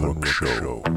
the Stefan Rock Show.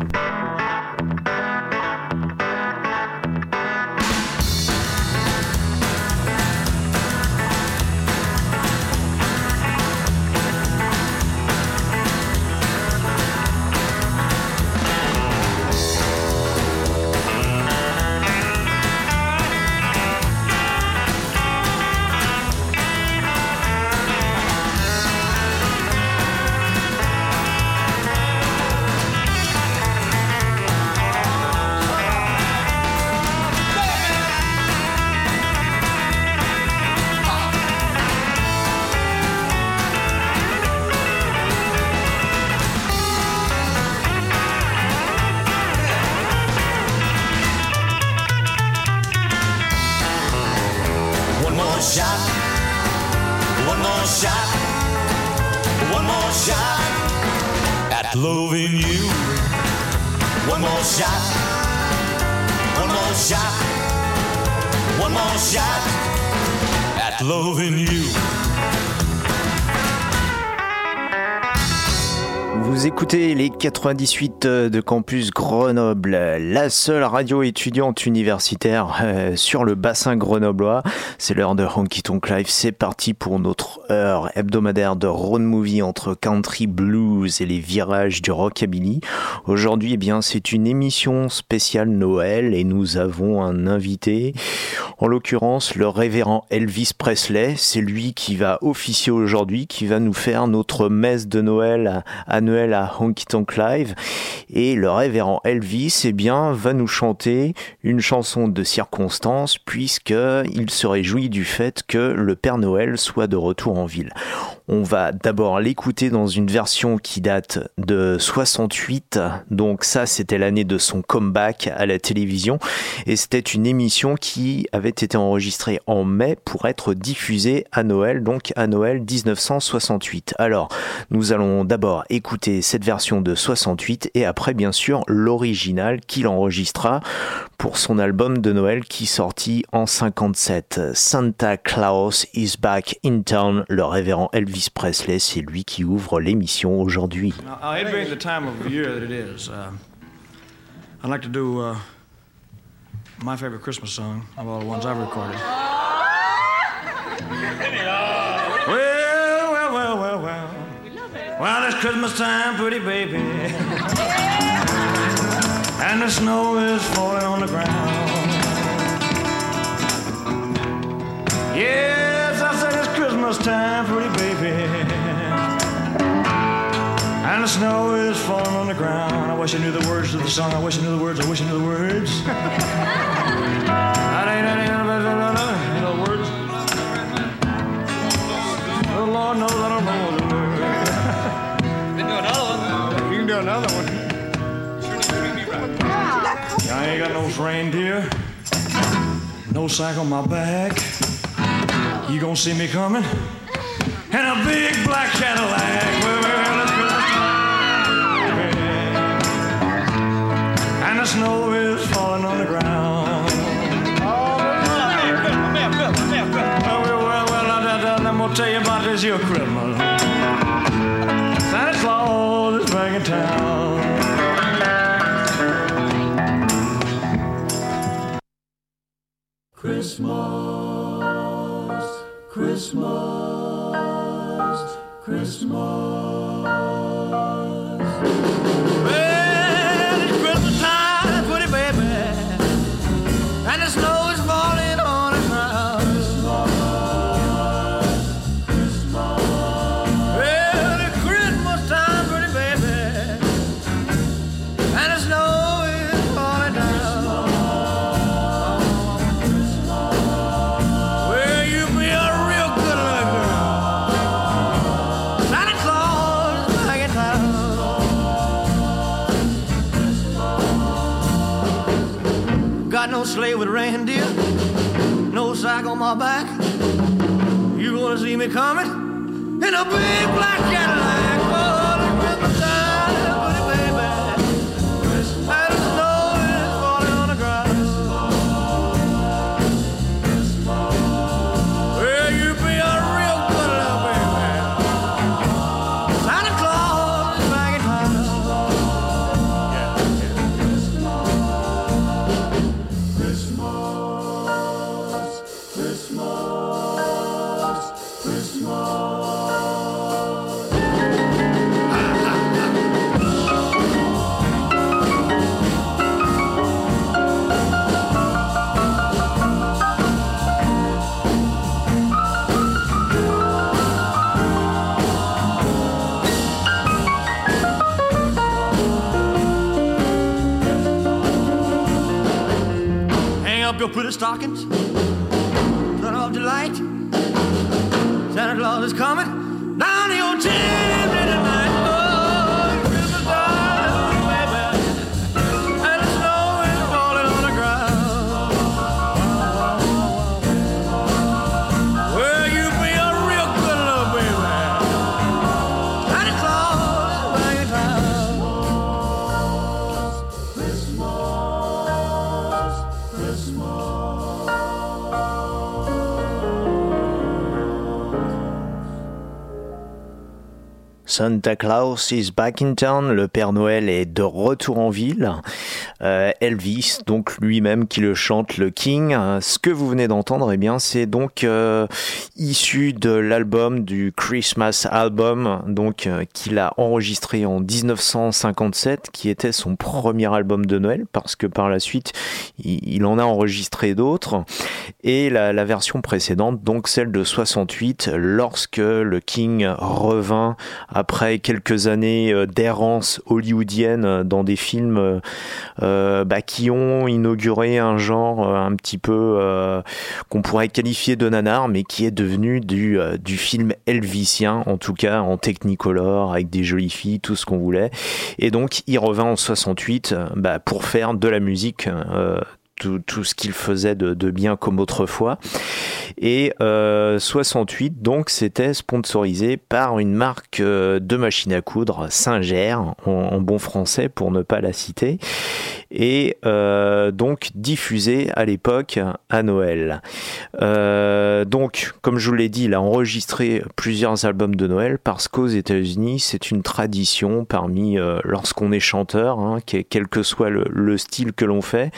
98 de Campus Grenoble, la seule radio étudiante universitaire euh, sur le bassin grenoblois. C'est l'heure de Honky Tonk Live. C'est parti pour notre hebdomadaire de road movie entre country blues et les virages du rockabilly. Aujourd'hui, eh bien, c'est une émission spéciale Noël et nous avons un invité. En l'occurrence, le révérend Elvis Presley. C'est lui qui va officier aujourd'hui, qui va nous faire notre messe de Noël annuelle à Honky Tonk Live. Et le révérend Elvis, eh bien, va nous chanter une chanson de circonstance puisque il se réjouit du fait que le Père Noël soit de retour ville. On va d'abord l'écouter dans une version qui date de 68. Donc ça, c'était l'année de son comeback à la télévision. Et c'était une émission qui avait été enregistrée en mai pour être diffusée à Noël, donc à Noël 1968. Alors, nous allons d'abord écouter cette version de 68 et après, bien sûr, l'original qu'il enregistra pour son album de Noël qui sortit en 57. Santa Claus is back in town. Le révérend Elvis Presley, c'est lui qui ouvre l'émission aujourd'hui. I'd like to do uh, my favorite Christmas song of all the ones I've recorded. Well. Well, it's Christmas time, pretty baby. and the snow is falling on the ground. Yes, I said it's Christmas time, pretty baby. And the snow is falling on the ground. I wish I knew the words to the song. I wish I knew the words. I wish I knew the words. That ain't any you know the words. Oh Lord knows I don't know the words. Then do another one. You can do another one. I ain't got no reindeer, no sack on my back. You gonna see me coming? And a big black Cadillac. Well, sleigh with reindeer, no sack on my back. You gonna see me coming in a big black up your pretty stockings. Son of delight. Santa Claus is coming Santa Claus is back in town, le Père Noël est de retour en ville. Euh, Elvis, donc lui-même qui le chante, le King. Euh, Ce que vous venez d'entendre, eh bien, c'est donc euh, issu de l'album du Christmas Album, donc qu'il a enregistré en 1957, qui était son premier album de Noël, parce que par la suite, il, en a enregistré d'autres. Et la, version précédente, donc celle de 68, lorsque le King revint après quelques années d'errance hollywoodienne dans des films bah, qui ont inauguré un genre euh, un petit peu euh, qu'on pourrait qualifier de nanar, mais qui est devenu du, euh, du film elvisien, en tout cas en technicolor, avec des jolies filles, tout ce qu'on voulait. Et donc il revint en 68 euh, bah, pour faire de la musique. Euh, tout, ce qu'il faisait de, bien comme autrefois. Et euh, 68, donc, c'était sponsorisé par une marque euh, de machines à coudre, Singer, en, en bon français pour ne pas la citer, et euh, donc diffusé à l'époque à Noël. Euh, donc, comme je vous l'ai dit, il a enregistré plusieurs albums de Noël parce qu'aux États-Unis, c'est une tradition parmi euh, lorsqu'on est chanteur, hein, que- quel que soit le, le style que l'on fait,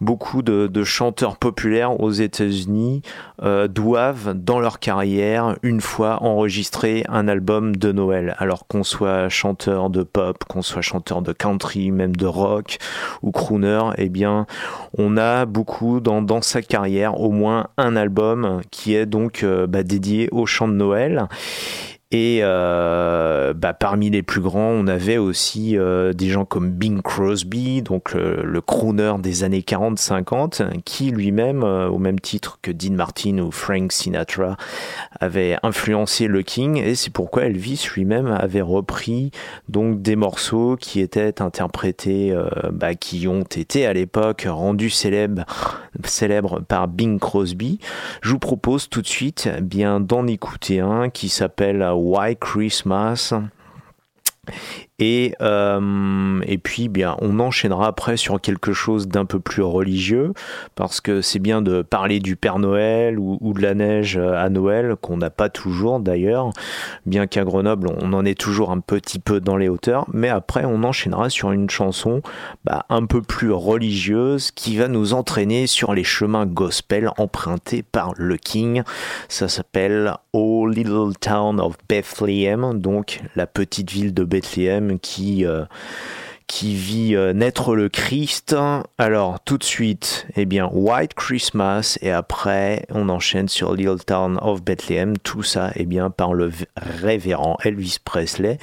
beaucoup de, de chanteurs populaires aux États-Unis euh, doivent, dans leur carrière, une fois enregistrer un album de Noël. Alors qu'on soit chanteur de pop, qu'on soit chanteur de country, même de rock ou crooner, eh bien, on a beaucoup dans, dans sa carrière au moins un album qui est donc euh, bah, dédié au chant de Noël. Et euh, bah, parmi les plus grands, on avait aussi euh, des gens comme Bing Crosby, donc le, le crooner des années 40-50, qui lui-même, euh, au même titre que Dean Martin ou Frank Sinatra, avait influencé le King. Et c'est pourquoi Elvis lui-même avait repris donc des morceaux qui étaient interprétés, euh, bah, qui ont été à l'époque rendus célèbres, célèbres par Bing Crosby. Je vous propose tout de suite eh bien d'en écouter un qui s'appelle Why Christmas. Et, euh, et puis, bien, on enchaînera après sur quelque chose d'un peu plus religieux, parce que c'est bien de parler du Père Noël ou, de la neige à Noël, qu'on n'a pas toujours d'ailleurs, bien qu'à Grenoble, on en est toujours un petit peu dans les hauteurs, mais après, on enchaînera sur une chanson bah, un peu plus religieuse qui va nous entraîner sur les chemins gospel empruntés par le King. Ça s'appelle Oh Little Town of Bethlehem, donc la petite ville de Qui, euh, qui vit euh, naître le Christ. Alors tout de suite, eh bien White Christmas et après on enchaîne sur Little Town of Bethlehem. Tout ça, eh bien par le révérend Elvis Presley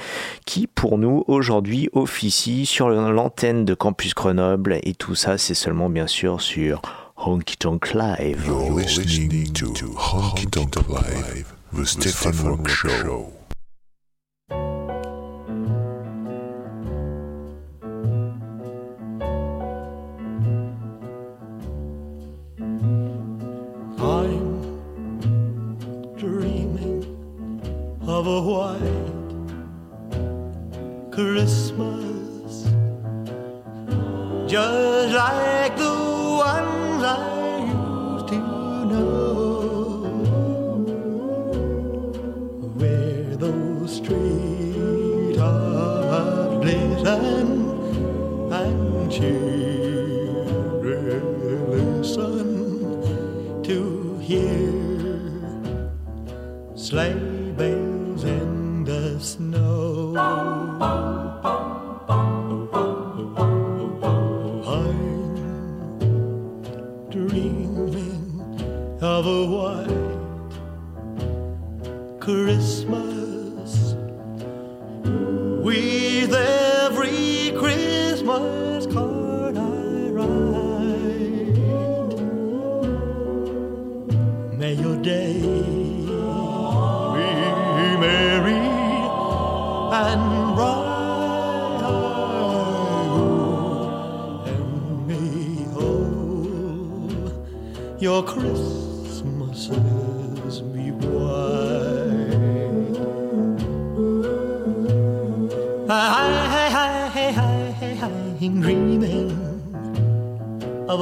qui pour nous aujourd'hui officie sur l'antenne de Campus Grenoble et tout ça c'est seulement bien sûr sur Honky Tonk Live. You're listening to Honky Tonk Live, the Stefan Rock Show.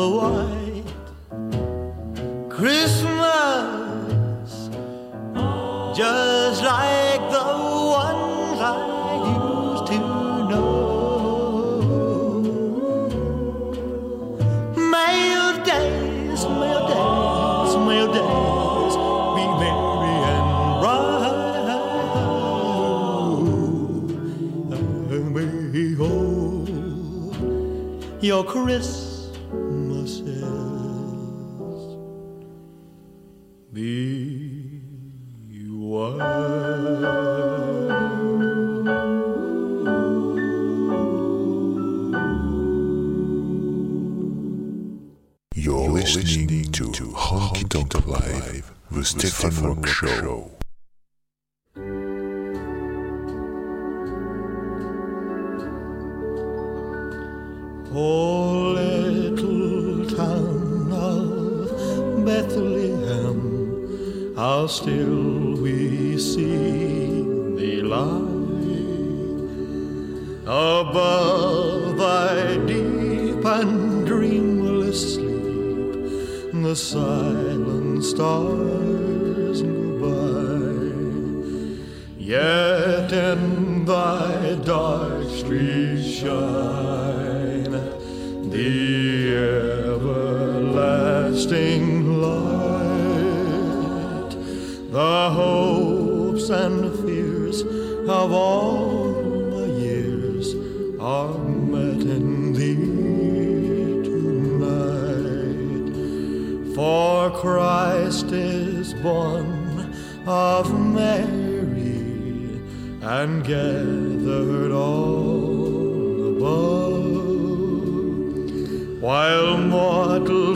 A white Christmas, just like the ones I used to know. May your days, your days, your days be merry and bright. May all your Christmases Stefan Rock Show.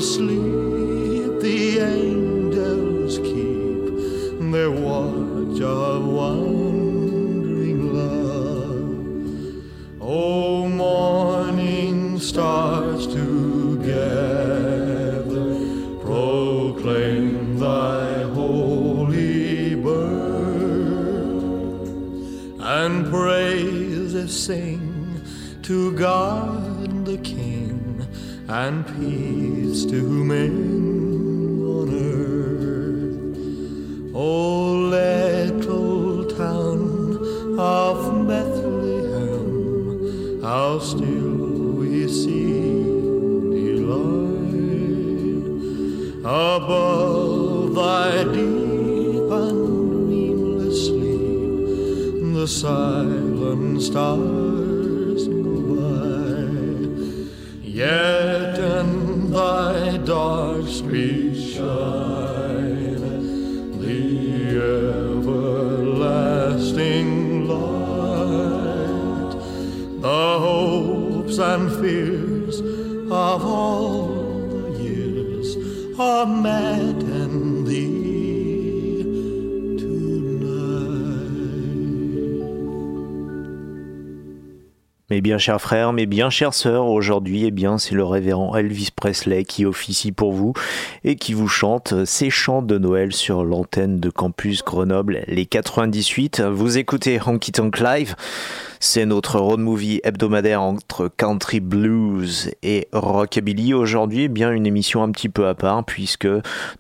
Sleep, the angels keep their watch of wandering love. O morning stars together proclaim thy holy birth and praises sing to God the King and peace to men on earth. O little town of Bethlehem, how still we see thee lie above thy deep and dreamless sleep. The silent stars bien chers frères, mes bien chères sœurs, aujourd'hui, eh bien, c'est le révérend Elvis Presley qui officie pour vous et qui vous chante ses chants de Noël sur l'antenne de Campus Grenoble, les 98. Vous écoutez Honky Tonk Live. C'est notre road movie hebdomadaire entre country blues et rockabilly. Aujourd'hui, eh bien une émission un petit peu à part puisque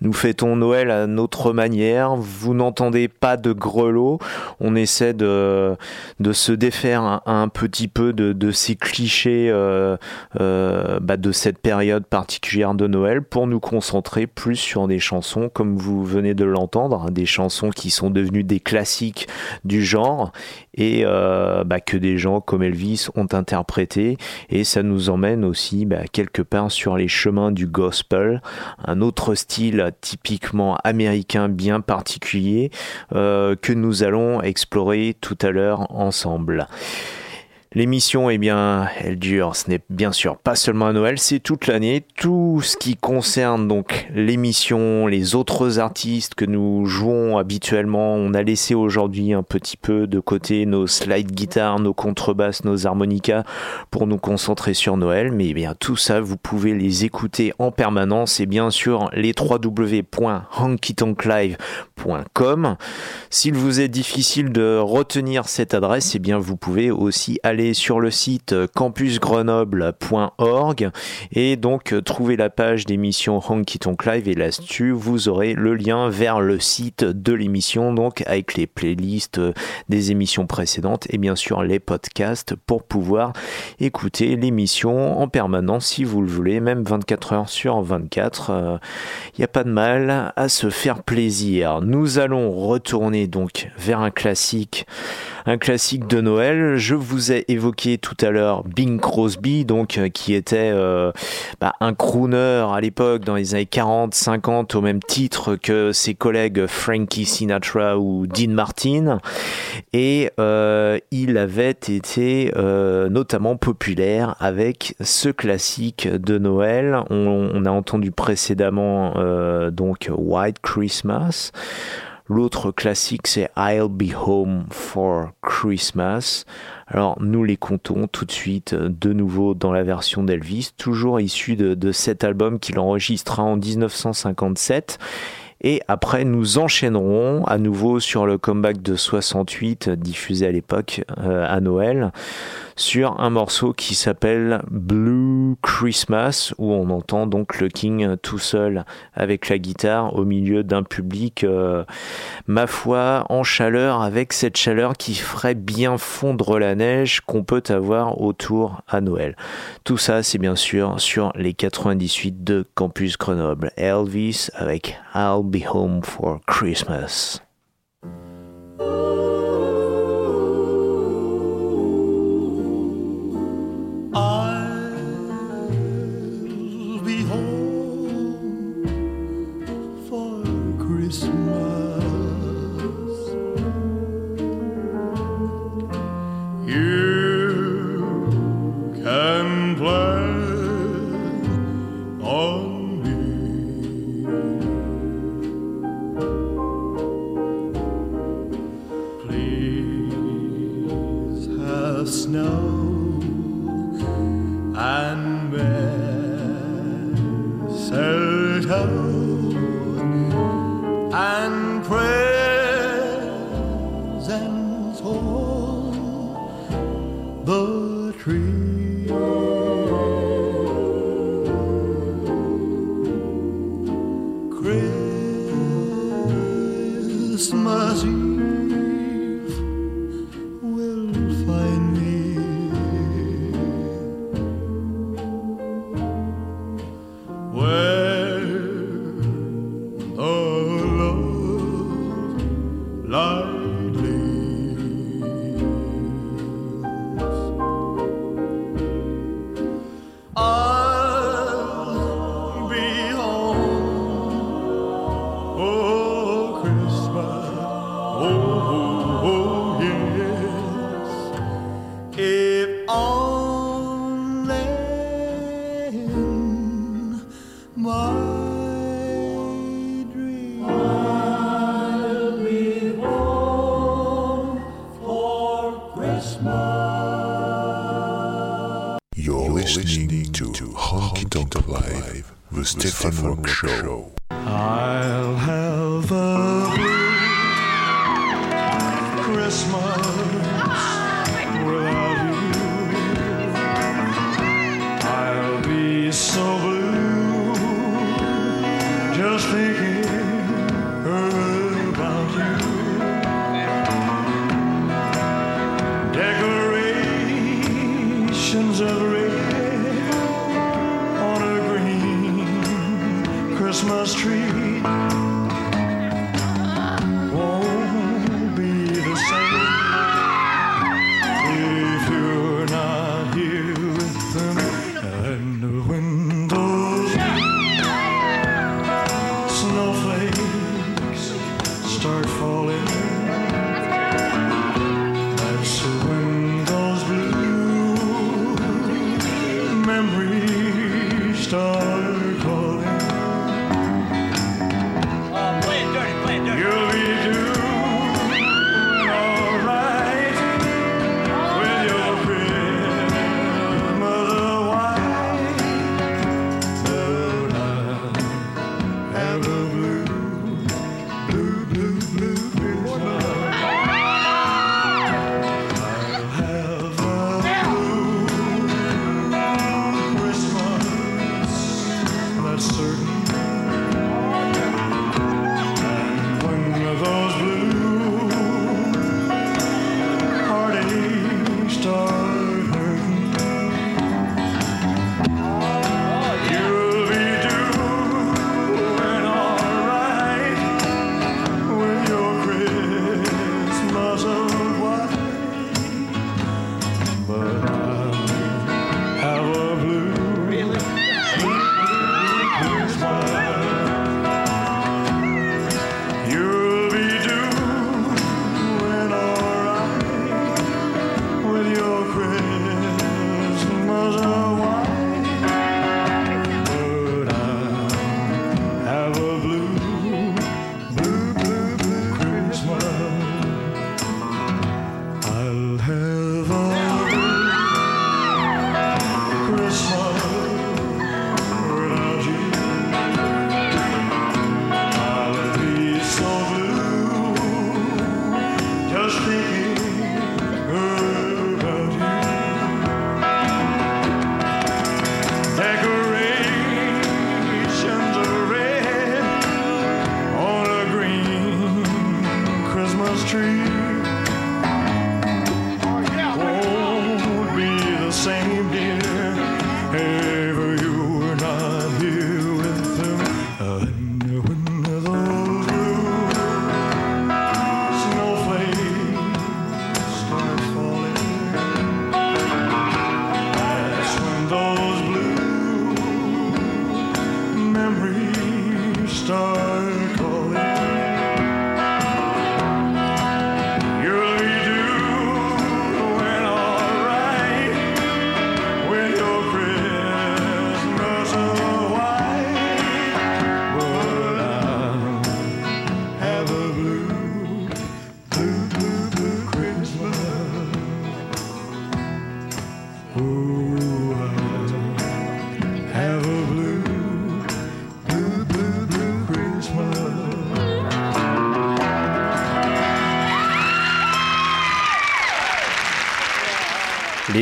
nous fêtons Noël à notre manière. Vous n'entendez pas de grelots. On essaie de, de se défaire un, petit peu de, de ces clichés euh, euh, bah, de cette période particulière de Noël pour nous concentrer plus sur des chansons comme vous venez de l'entendre, hein, des chansons qui sont devenues des classiques du genre et euh, bah, que des gens comme Elvis ont interprété et ça nous emmène aussi bah, quelque part sur les chemins du gospel, un autre style typiquement américain bien particulier euh, que nous allons explorer tout à l'heure ensemble. L'émission, eh bien, elle dure, ce n'est bien sûr pas seulement à Noël, c'est toute l'année. Tout ce qui concerne donc l'émission, les autres artistes que nous jouons habituellement, on a laissé aujourd'hui un petit peu de côté nos slide guitares, nos contrebasses, nos harmonicas pour nous concentrer sur Noël. Mais eh bien, tout ça, vous pouvez les écouter en permanence et bien sûr les www.honkytonklive.com. S'il vous est difficile de retenir cette adresse, eh bien, vous pouvez aussi aller sur le site campusgrenoble.org et donc trouver la page d'émission Honky Tonk Live et là-dessus vous aurez le lien vers le site de l'émission donc avec les playlists des émissions précédentes et bien sûr les podcasts pour pouvoir écouter l'émission en permanence si vous le voulez, même 24 heures sur 24. Il n'y a pas de mal à se faire plaisir. Nous allons retourner donc vers un classique un classique de Noël. Je vous ai évoqué tout à l'heure Bing Crosby, donc euh, qui était euh, bah, un crooner à l'époque dans les années 40, 50 au même titre que ses collègues Frankie Sinatra ou Dean Martin, et euh, il avait été notamment populaire avec ce classique de Noël. On, on a entendu précédemment donc White Christmas. L'autre classique, c'est I'll Be Home for Christmas. Alors, nous les comptons tout de suite euh, de nouveau dans la version d'Elvis, toujours issu de, de cet album qu'il enregistra en 1957 et après, nous enchaînerons à nouveau sur le comeback de 68 diffusé à l'époque euh, à Noël sur un morceau qui s'appelle Blue Christmas où on entend donc le King tout seul avec la guitare au milieu d'un public euh, ma foi en chaleur avec cette chaleur qui ferait bien fondre la neige qu'on peut avoir autour à Noël. Tout ça c'est bien sûr sur les 98 de Campus Grenoble. Elvis avec I'll be home for Christmas. Christmas. You and presents Stefan Rock Show.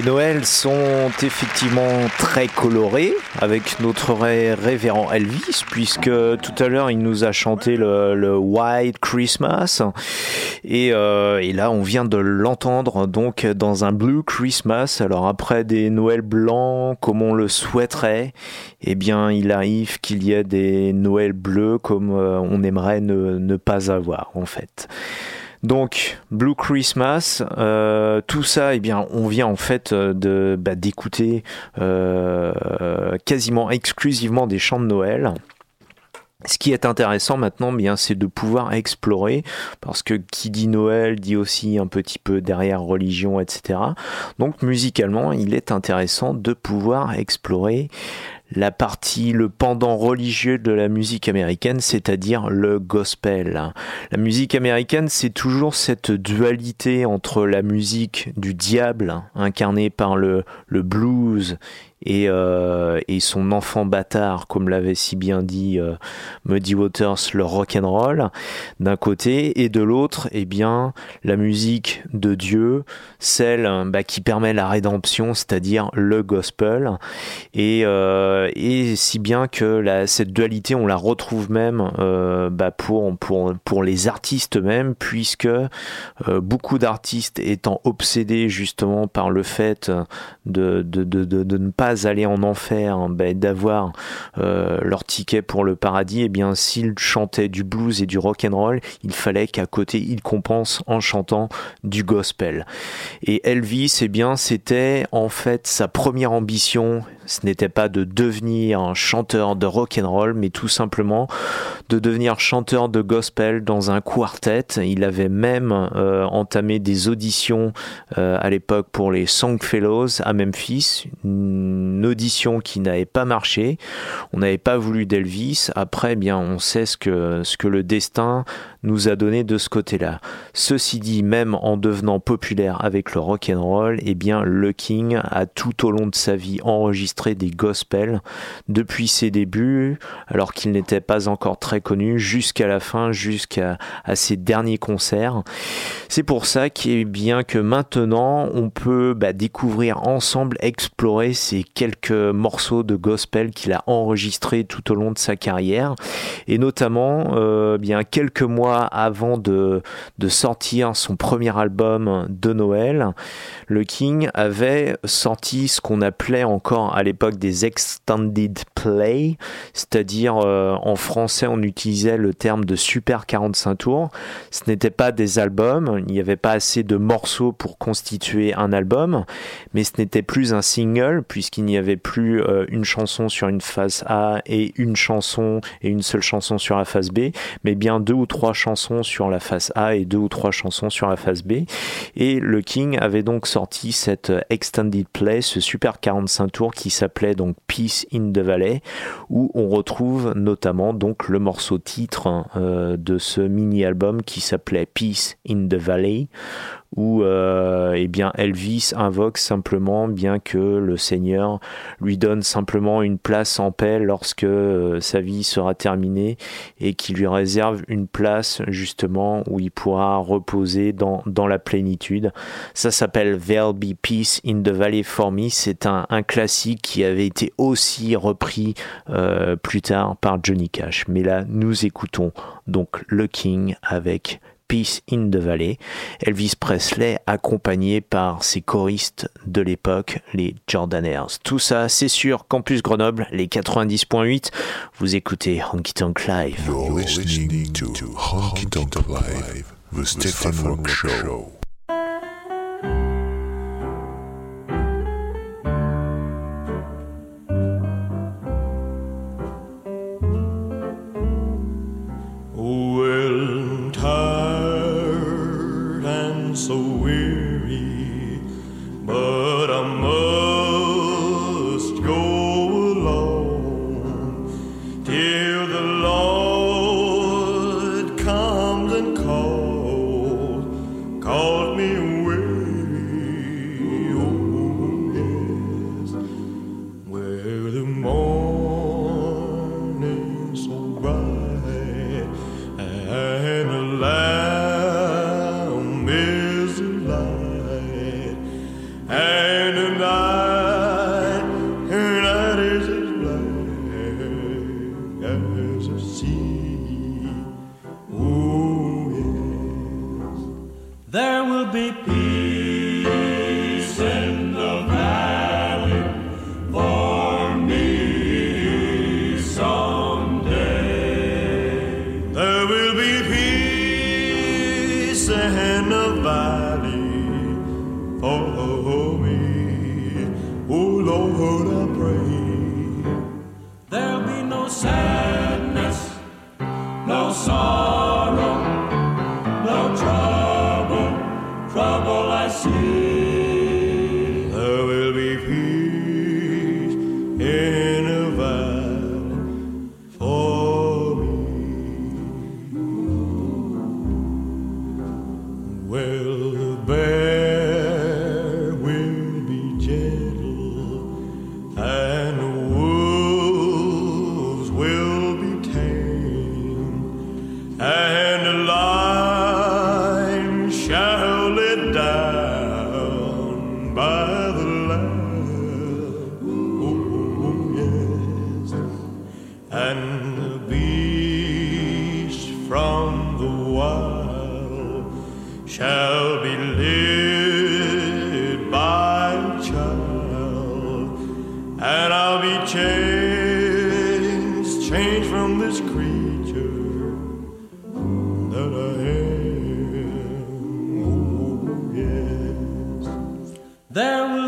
Les Noëls sont effectivement très colorés avec notre révérend Elvis, puisque tout à l'heure il nous a chanté le, White Christmas, et, euh, et, là on vient de l'entendre donc dans un Blue Christmas. Alors après des Noëls blancs comme on le souhaiterait, eh bien il arrive qu'il y ait des Noëls bleus comme euh, on aimerait ne pas avoir en fait. Donc Blue Christmas, euh, tout ça, eh bien, on vient en fait euh, bah, d'écouter euh, quasiment exclusivement des chants de Noël. Ce qui est intéressant maintenant, bien, c'est de pouvoir explorer, parce que qui dit Noël dit aussi un petit peu derrière religion, etc. Donc musicalement, il est intéressant de pouvoir explorer la partie, le pendant religieux de la musique américaine, c'est-à-dire le gospel. La musique américaine, c'est toujours cette dualité entre la musique du diable, incarnée par le, le blues et, euh, et son enfant bâtard, comme l'avait si bien dit euh, Muddy Waters, le rock and roll d'un côté, et de l'autre, eh bien, la musique de Dieu, celle bah, qui permet la rédemption, c'est-à-dire le gospel, et, euh, et si bien que cette dualité, on la retrouve même euh, bah, pour, pour, pour les artistes même, puisque euh, beaucoup d'artistes étant obsédés justement par le fait de, de, de, de ne pas aller en enfer, hein, ben, d'avoir euh, leur ticket pour le paradis, eh bien s'ils chantaient du blues et du rock and roll, il fallait qu'à côté ils compensent en chantant du gospel. Et Elvis, eh bien c'était en fait sa première ambition, ce n'était pas de devenir un chanteur de rock and roll, mais tout simplement de devenir chanteur de gospel dans un quartet. Il avait même euh, entamé des auditions euh, à l'époque pour les Songfellows à Memphis, une audition qui n'avait pas marché. On n'avait pas voulu d'Elvis. Après, eh bien, on sait ce que, ce que le destin nous a donné de ce côté-là. Ceci dit, même en devenant populaire avec le rock and roll, eh bien, le King a tout au long de sa vie enregistré des gospels depuis ses débuts, alors qu'il n'était pas encore très connu, jusqu'à la fin, jusqu'à ses derniers concerts. C'est pour ça bien que maintenant, on peut bah, découvrir ensemble, explorer ces quelques morceaux de gospel qu'il a enregistrés tout au long de sa carrière, et notamment, euh, bien quelques mois avant de, de sortir son premier album de Noël, le King avait sorti ce qu'on appelait encore à l'époque des extended play, c'est-à-dire euh, en français on utilisait le terme de super 45 tours. Ce n'était pas des albums, il n'y avait pas assez de morceaux pour constituer un album, mais ce n'était plus un single puisqu'il n'y avait plus euh, une chanson sur une phase A et une chanson et une seule chanson sur la phase B, mais bien deux ou trois chansons sur la face A et deux ou trois chansons sur la face B. Et le King avait donc sorti cette extended play, ce super 45 tours qui s'appelait donc Peace in the Valley, où on retrouve notamment donc le morceau titre euh, de ce mini-album qui s'appelait Peace in the Valley, où euh, eh bien Elvis invoque simplement bien que le Seigneur lui donne simplement une place en paix lorsque euh, sa vie sera terminée et qu'il lui réserve une place justement où il pourra reposer dans, dans la plénitude. Ça s'appelle There'll be peace in the valley for me. C'est un, un, classique qui avait été aussi repris euh, plus tard par Johnny Cash. Mais là, nous écoutons donc le King avec Peace in the Valley. Elvis Presley accompagné par ses choristes de l'époque, les Jordanaires. Tout ça, c'est sur Campus Grenoble, les 90.8. Vous écoutez Honky Tonk Live. You're listening Honky Tonk Live, the Rock Show.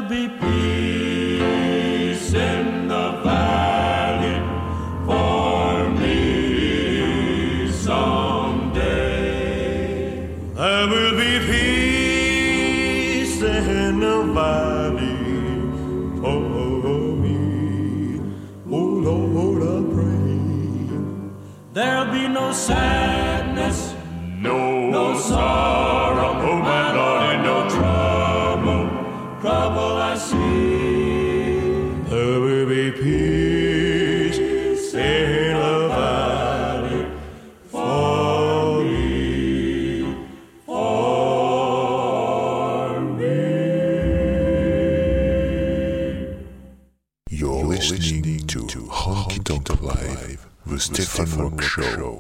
Be peace Show.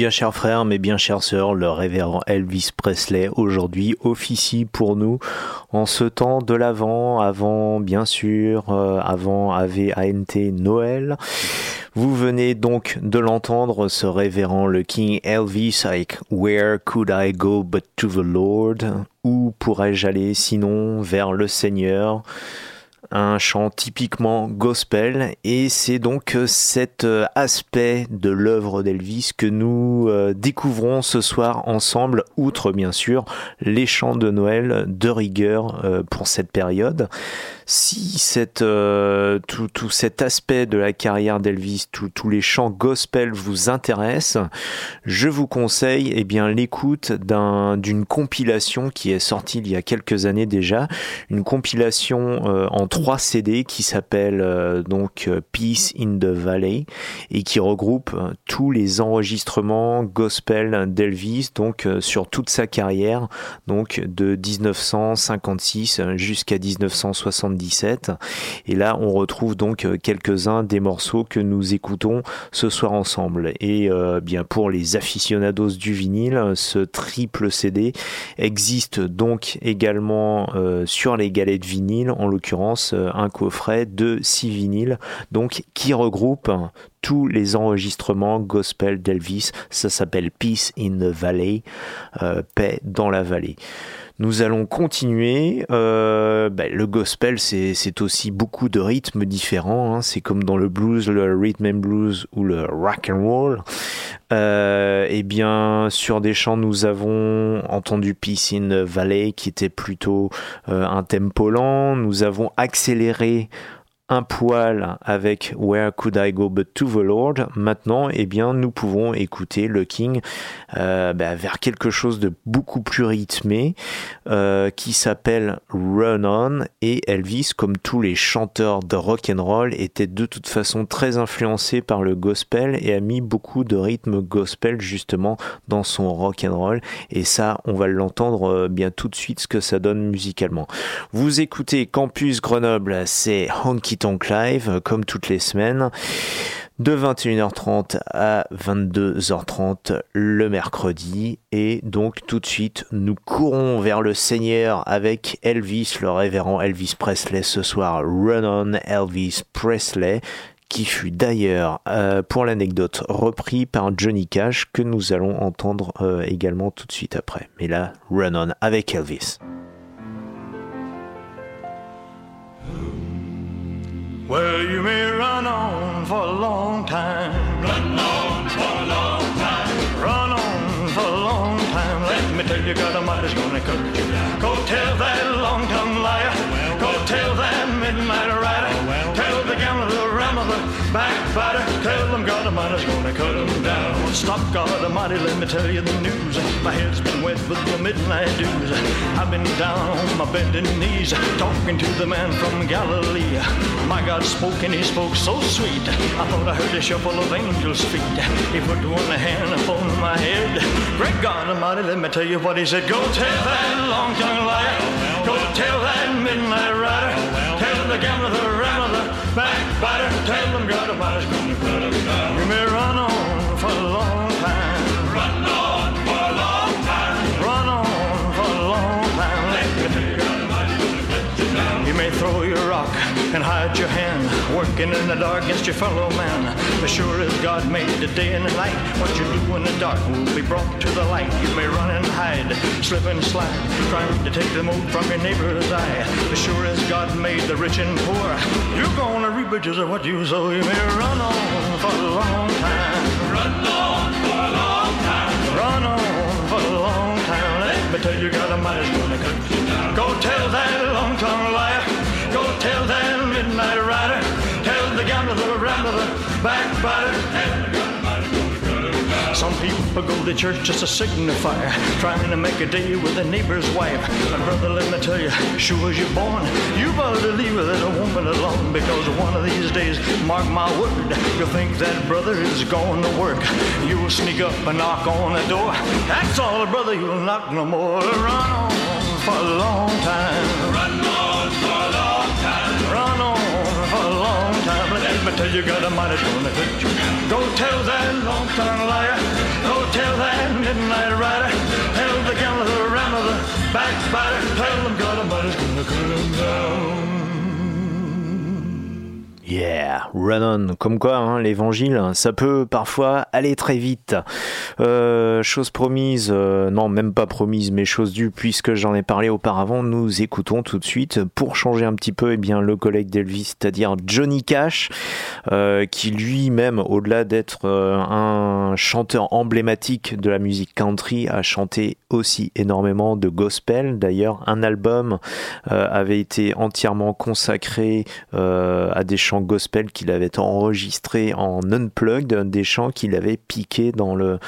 Bien, chers frères, mes bien chères sœurs, le révérend Elvis Presley aujourd'hui officie pour nous en ce temps de l'avant, avant, bien sûr, euh, avant AVANT Noël. Vous venez donc de l'entendre, ce révérend le King Elvis avec Where could I go but to the Lord? Où pourrais-je aller sinon vers le Seigneur? Un chant typiquement gospel et c'est donc cet euh, aspect de l'œuvre d'Elvis que nous euh, découvrons ce soir ensemble, outre bien sûr les chants de Noël de rigueur euh, pour cette période. Si euh, tout, cet aspect de la carrière d'Elvis, tous les chants gospel vous intéressent, je vous conseille eh bien l'écoute d'un, d'une compilation qui est sortie il y a quelques années déjà, une compilation euh, en trois CD qui s'appelle euh, donc Peace in the Valley et qui regroupe tous les enregistrements gospel d'Elvis donc sur toute sa carrière donc de 1956 jusqu'à 1977 et là on retrouve donc euh, quelques-uns des morceaux que nous écoutons ce soir ensemble. Et euh, bien pour les aficionados du vinyle ce triple CD existe donc également euh, sur les galettes vinyle en l'occurrence un coffret de 6 vinyles donc qui regroupe tous les enregistrements gospel d'Elvis. Ça s'appelle Peace in the Valley, euh, paix dans la vallée. Nous allons continuer. Euh, ben, le gospel, c'est aussi beaucoup de rythmes différents. hein. C'est comme dans le blues, le rhythm and blues ou le rock and roll. Euh, eh bien, sur des chants, nous avons entendu Peace in the Valley, qui était plutôt un tempo lent. Nous avons accéléré un poil avec Where Could I Go But To The Lord. Maintenant, eh bien, nous pouvons écouter le King euh, bah, vers quelque chose de beaucoup plus rythmé euh, qui s'appelle Run On et Elvis, comme tous les chanteurs de rock and roll, était de toute façon très influencé par le gospel et a mis beaucoup de rythme gospel justement dans son rock and roll. Et ça, on va l'entendre euh, bien tout de suite ce que ça donne musicalement. Vous écoutez Campus Grenoble, c'est Honky Tonk Live, euh, comme toutes les semaines, de 21h30 à 22h30 le mercredi. Et donc tout de suite, nous courons vers le Seigneur avec Elvis, le révérend Elvis Presley ce soir. Run on Elvis Presley qui fut d'ailleurs, euh, pour l'anecdote, repris par Johnny Cash, que nous allons entendre euh, également tout de suite après. Mais là, Run On avec Elvis. Well, you may run on for a long time. Run on for a long time. Run on for a long time. Let me tell you, God Almighty's gonna cut you. Go tell that long-tongued liar. Go tell that midnight rider. Tell the gambler, the rammer, the backbiter. Tell them God Almighty's gonna cut them down. Stop, God Almighty, let me tell you the news. My head's been wet with the midnight dews. I've been down on my bending knees, talking to the man from Galilee. My God spoke and he spoke so sweet. I thought I heard a shuffle of angels' feet. He put one hand upon my head. Great God Almighty, let me tell you what he said. Go tell that long-tongued liar. Go tell that midnight rider. Tell the gambler, the rammer, the backbiter. Tell them God Almighty's gonna put them down. You may run on for and hide your hand, working in the dark against your fellow man. As sure as God made the day and the night, what you do in the dark will be brought to the light. You may run and hide, slip and slide, trying to take the mote from your neighbor's eye. As sure as God made the rich and poor, you're gonna reap riches of what you sow. You may run on for a long time. Run on for a long time. Run on for a long time. Let me tell you, God Almighty's gonna cut you down. Go tell that long-tongued liar. Some people go to church just to signify, trying to make a day with a neighbor's wife. And brother, let me tell you, sure as you're born, you better leave that woman alone because one of these days, mark my word, you'll think that brother is going to work. You'll sneak up and knock on the door. That's all, brother, you'll knock no more. Run on for a long time. Me tell you, God Almighty's gonna cut you. Go tell that long-time liar. Go tell that midnight rider. Tell the gambler, the rambler, the backbiter. Tell them God Almighty's gonna cut him Yeah, run on. Comme quoi, hein, l'évangile, ça peut parfois aller très vite. Euh, chose promise, euh, non, même pas promise, mais chose due, puisque j'en ai parlé auparavant, nous écoutons tout de suite, pour changer un petit peu, eh bien, le collègue d'Elvis, c'est-à-dire Johnny Cash, euh, qui lui-même, au-delà d'être un chanteur emblématique de la musique country, a chanté aussi énormément de gospel. D'ailleurs, un album avait été entièrement consacré à des chants gospel qu'il avait enregistrés en unplugged, des chants qu'il avait piqués dans le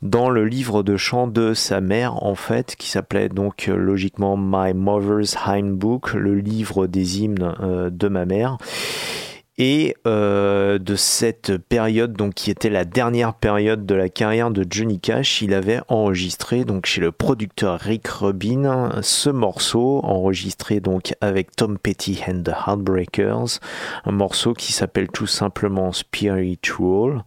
dans le livre de chants de sa mère en fait, qui s'appelait donc euh, logiquement My Mother's Hymn Book, le livre des hymnes euh, de ma mère et euh, de cette période donc qui était la dernière période de la carrière de Johnny Cash il avait enregistré donc chez le producteur Rick Rubin ce morceau enregistré donc avec Tom Petty and the Heartbreakers un morceau qui s'appelle tout simplement Spiritual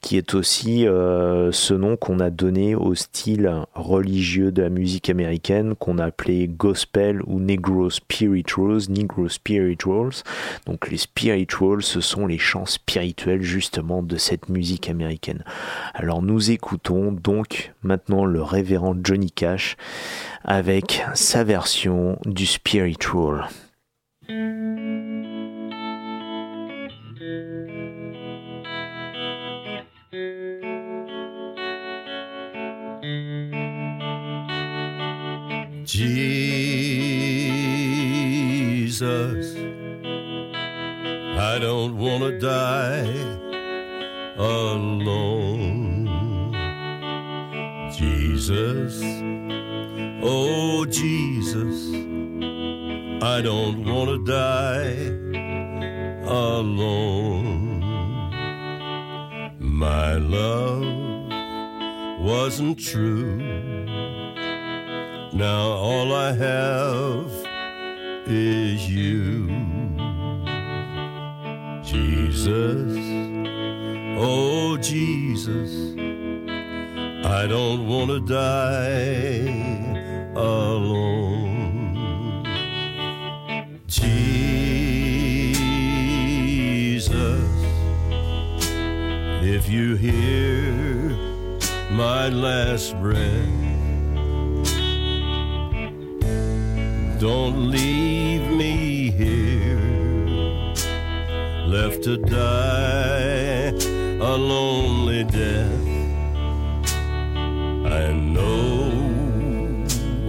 qui est aussi euh, ce nom qu'on a donné au style religieux de la musique américaine qu'on a appelé gospel ou negro spirituals negro spirituals. Donc les spirituals ce sont les chants spirituels justement de cette musique américaine. Alors nous écoutons donc maintenant le révérend Johnny Cash avec sa version du spiritual. Jesus, I don't want to die alone. Jesus, oh Jesus, I don't want to die alone. My love wasn't true. Now all I have is you. Jesus, oh Jesus, I don't want to die alone. Jesus, if you hear my last breath, don't leave to die a lonely death. I know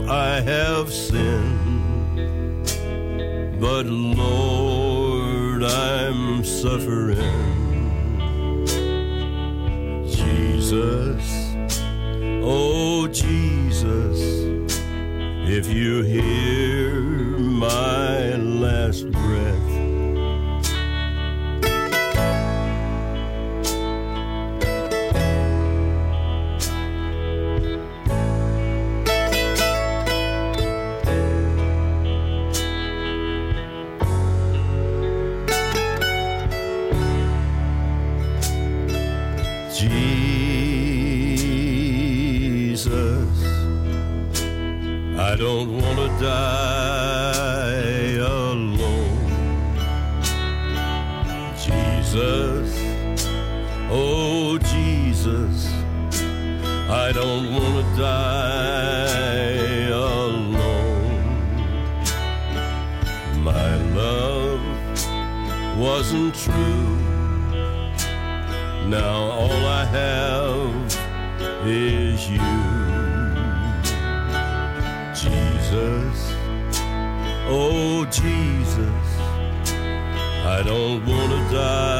I have sinned, but Lord, I'm suffering. wanna die alone. Jesus, oh Jesus, I don't wanna die alone. My love wasn't true. Now all I have I don't wanna die.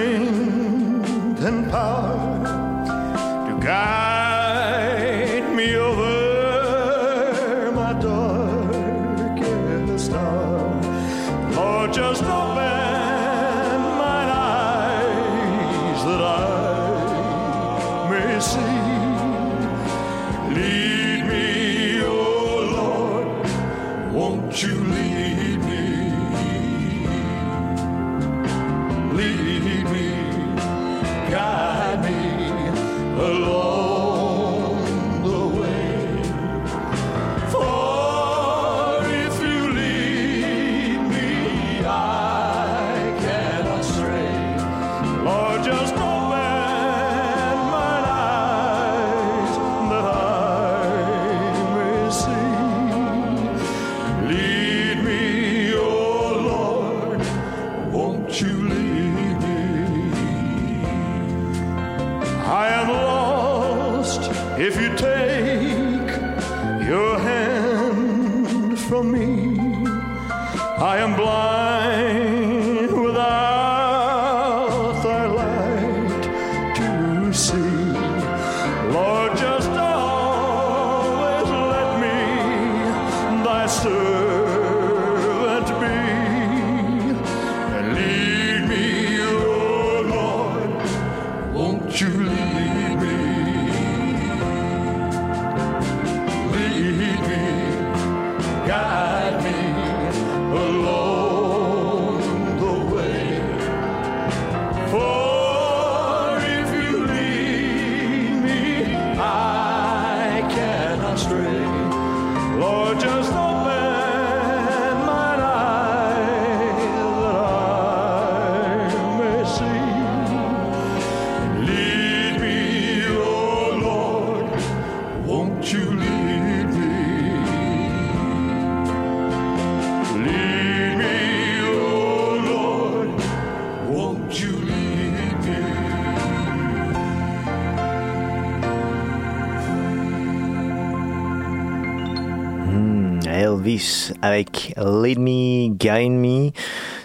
strength and power to guide. Avec Lead Me, Guide Me.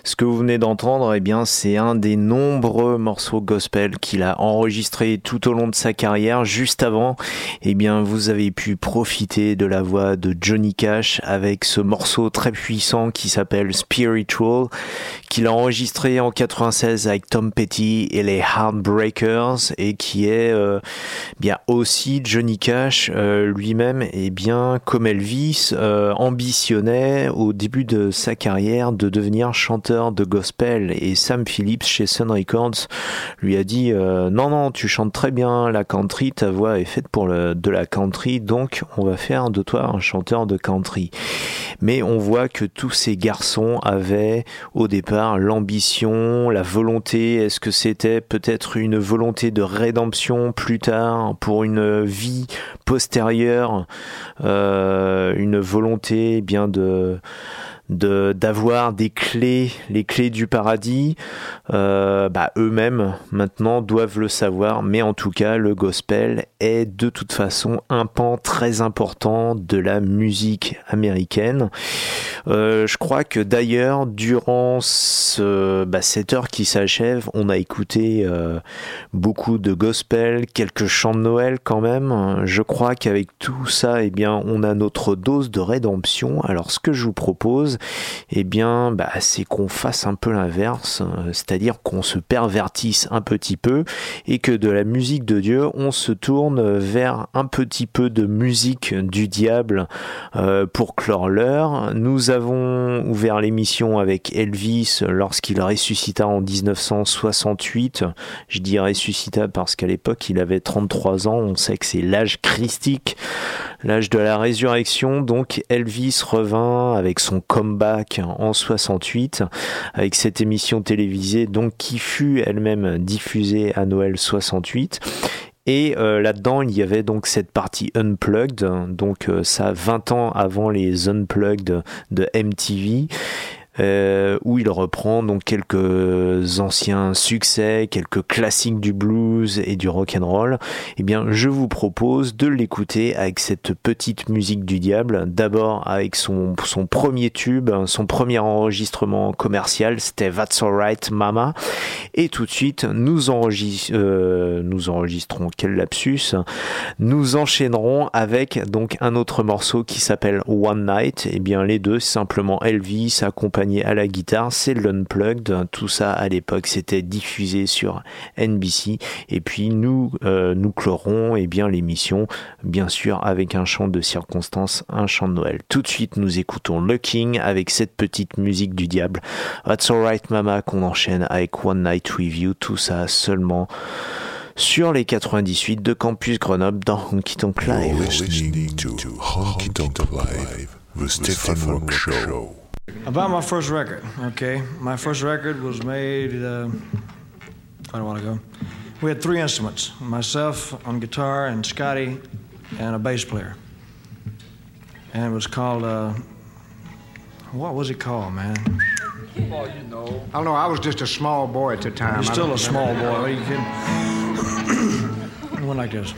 Ce que vous venez d'entendre, eh bien, c'est un des nombreux morceaux gospel qu'il a enregistré tout au long de sa carrière. Juste avant, eh bien, vous avez pu profiter de la voix de Johnny Cash avec ce morceau très puissant qui s'appelle Spiritual, qu'il a enregistré en 96 avec Tom Petty et les Heartbreakers et qui est euh, bien aussi Johnny Cash euh, lui-même et bien comme Elvis euh, ambitionnait au début de sa carrière de devenir chanteur de gospel et Sam Phillips chez Sun Records lui a dit non non tu chantes très bien la country ta voix est faite pour le, de la country donc on va faire de toi un chanteur de country. Mais on voit que tous ces garçons avaient au départ l'ambition la volonté. Est-ce que c'était peut-être une volonté de rédemption plus tard pour une vie postérieure euh, une volonté eh bien de d'avoir des clés, les clés du paradis, euh, bah, eux-mêmes maintenant doivent le savoir. Mais en tout cas, le gospel est de toute façon un pan très important de la musique américaine. Euh, je crois que d'ailleurs, durant bah, cette heure qui s'achève, on a écouté euh, beaucoup de gospel, quelques chants de Noël quand même. Je crois qu'avec tout ça, eh bien, on a notre dose de rédemption. Alors, ce que je vous propose, eh bien, bah, c'est qu'on fasse un peu l'inverse, euh, c'est-à-dire qu'on se pervertisse un petit peu et que de la musique de Dieu, on se tourne vers un petit peu de musique du diable euh, pour clore l'heure. Nous avons ouvert l'émission avec Elvis lorsqu'il ressuscita en 1968. Je dis ressuscita parce qu'à l'époque, il avait 33 ans. On sait que c'est l'âge christique l'âge de la résurrection. Donc Elvis revint avec son comeback en 68 avec cette émission télévisée donc qui fut elle-même diffusée à Noël 68. Et euh, là-dedans, il y avait donc cette partie unplugged, donc euh, ça 20 ans avant les unplugged de MTV. Euh, où il reprend donc quelques anciens succès, quelques classiques du blues et du rock and roll. Eh bien, je vous propose de l'écouter avec cette petite musique du diable. D'abord avec son son premier tube, son premier enregistrement commercial, c'était That's Alright Mama. Et tout de suite, nous, enregistre, euh, nous enregistrons quel lapsus. Nous enchaînerons avec donc un autre morceau qui s'appelle One Night. Eh bien, les deux, simplement Elvis accompagné à la guitare, c'est l'Unplugged. Tout ça à l'époque, c'était diffusé sur NBC. Et puis nous, euh, nous clorons eh bien l'émission, bien sûr, avec un chant de circonstance, un chant de Noël. Tout de suite, nous écoutons Le King avec cette petite musique du diable. That's Alright Mama qu'on enchaîne avec One Night With You. Tout ça seulement sur les 98 de Campus Grenoble dans Honky Tonk Live. About my first record, okay. My first record was made uh, quite a while ago. We had three instruments myself on guitar, and Scotty, and a bass player. And it was called, uh, what was it called, man? Well, you know. I don't know. I was just a small boy at the time. You're still a small boy. Are you kidding? One like this.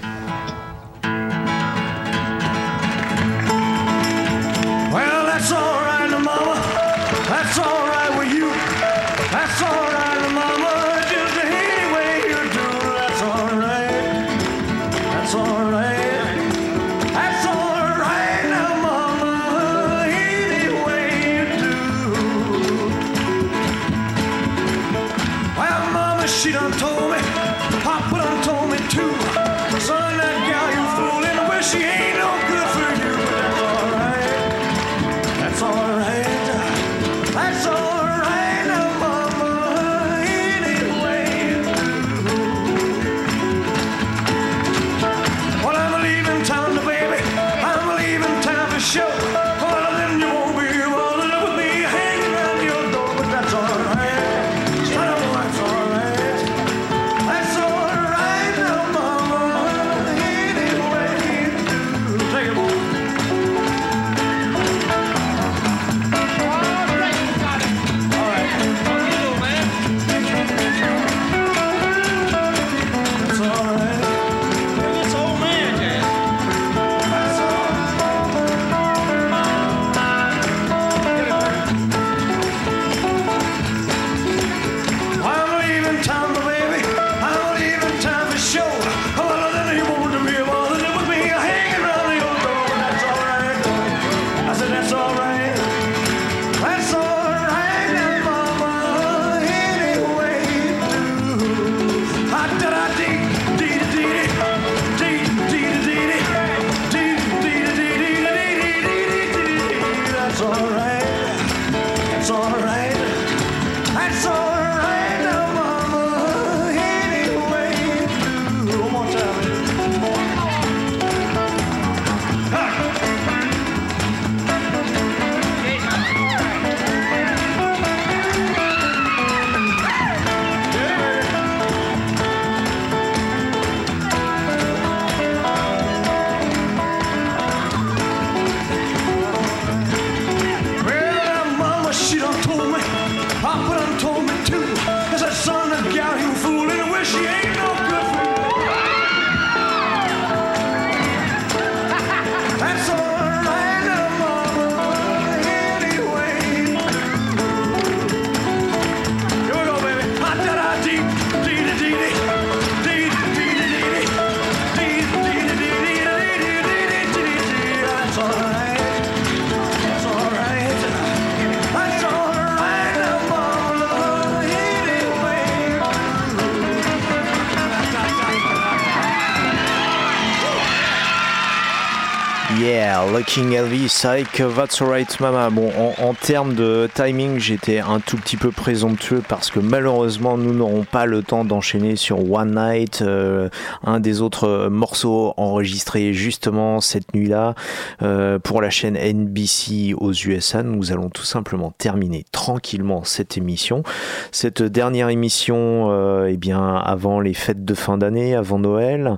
Looking Elvis That's Mama. Bon, en, termes de timing, j'étais un tout petit peu présomptueux parce que malheureusement, nous n'aurons pas le temps d'enchaîner sur One Night, euh, un des autres morceaux enregistrés justement cette nuit-là euh, pour la chaîne NBC aux USA. Nous allons tout simplement terminer tranquillement cette émission. Cette dernière émission, euh, eh bien, avant les fêtes de fin d'année, avant Noël.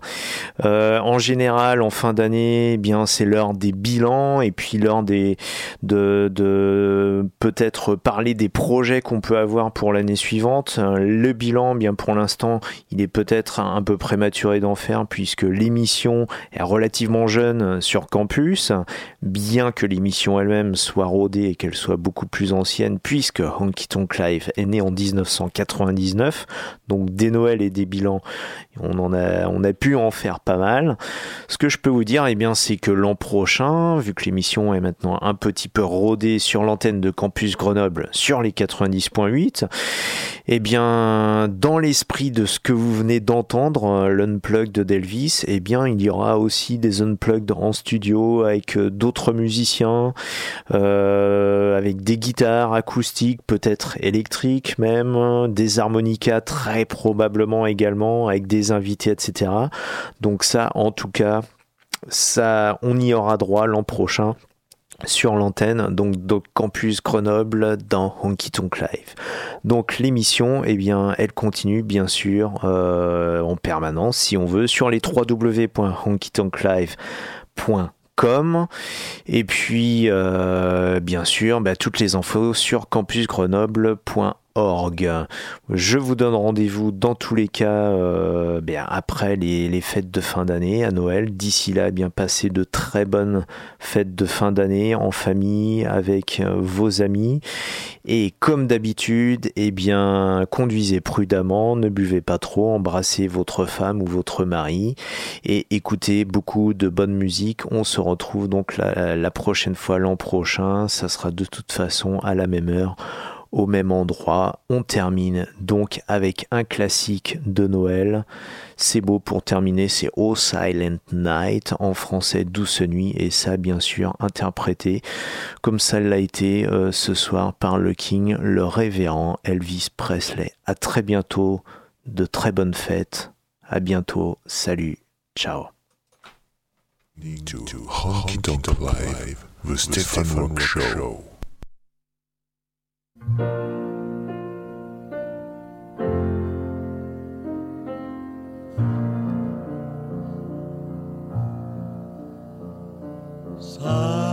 en général, en fin d'année, eh bien, c'est l'heure des bilans et puis l'heure des de, de peut-être parler des projets qu'on peut avoir pour l'année suivante. Le bilan, bien pour l'instant, il est peut-être un peu prématuré d'en faire puisque l'émission est relativement jeune sur campus, bien que l'émission elle-même soit rodée et qu'elle soit beaucoup plus ancienne puisque Honky Tonk Live est né en 1999, donc des Noël et des bilans, on en a on a pu en faire pas mal. Ce que je peux vous dire, eh bien, c'est que l'an prochain, vu que l'émission est maintenant un petit peu rodée sur l'antenne de Campus Grenoble sur les 90.8, eh bien, dans l'esprit de ce que vous venez d'entendre, euh, l'unplug de Delvis, eh bien, il y aura aussi des unplugged en studio avec euh, d'autres musiciens, euh, avec des guitares acoustiques, peut-être électriques même, des harmonicas très probablement également, avec des invités, etc. Donc ça, en tout cas, ça, on y aura droit l'an prochain sur l'antenne donc, Campus Grenoble dans Honky Tonk Live. Donc l'émission, eh bien, elle continue bien sûr euh, en permanence si on veut sur les www.honkytonklive.com et puis euh, bien sûr bah, toutes les infos sur campusgrenoble.org je vous donne rendez-vous dans tous les cas euh, après les, fêtes de fin d'année à Noël. D'ici là, bien passer de très bonnes fêtes de fin d'année en famille avec euh, vos amis. Et comme d'habitude, eh bien conduisez prudemment, ne buvez pas trop, embrassez votre femme ou votre mari et écoutez beaucoup de bonne musique. On se retrouve donc la prochaine fois l'an prochain. Ça sera de toute façon à la même heure au même endroit. On termine donc avec un classique de Noël. C'est beau pour terminer, c'est Oh Silent Night, en français Douce Nuit, et ça bien sûr interprété comme ça l'a été euh, ce soir par le King, le révérend Elvis Presley. À très bientôt, de très bonnes fêtes, à bientôt, salut, ciao. Silent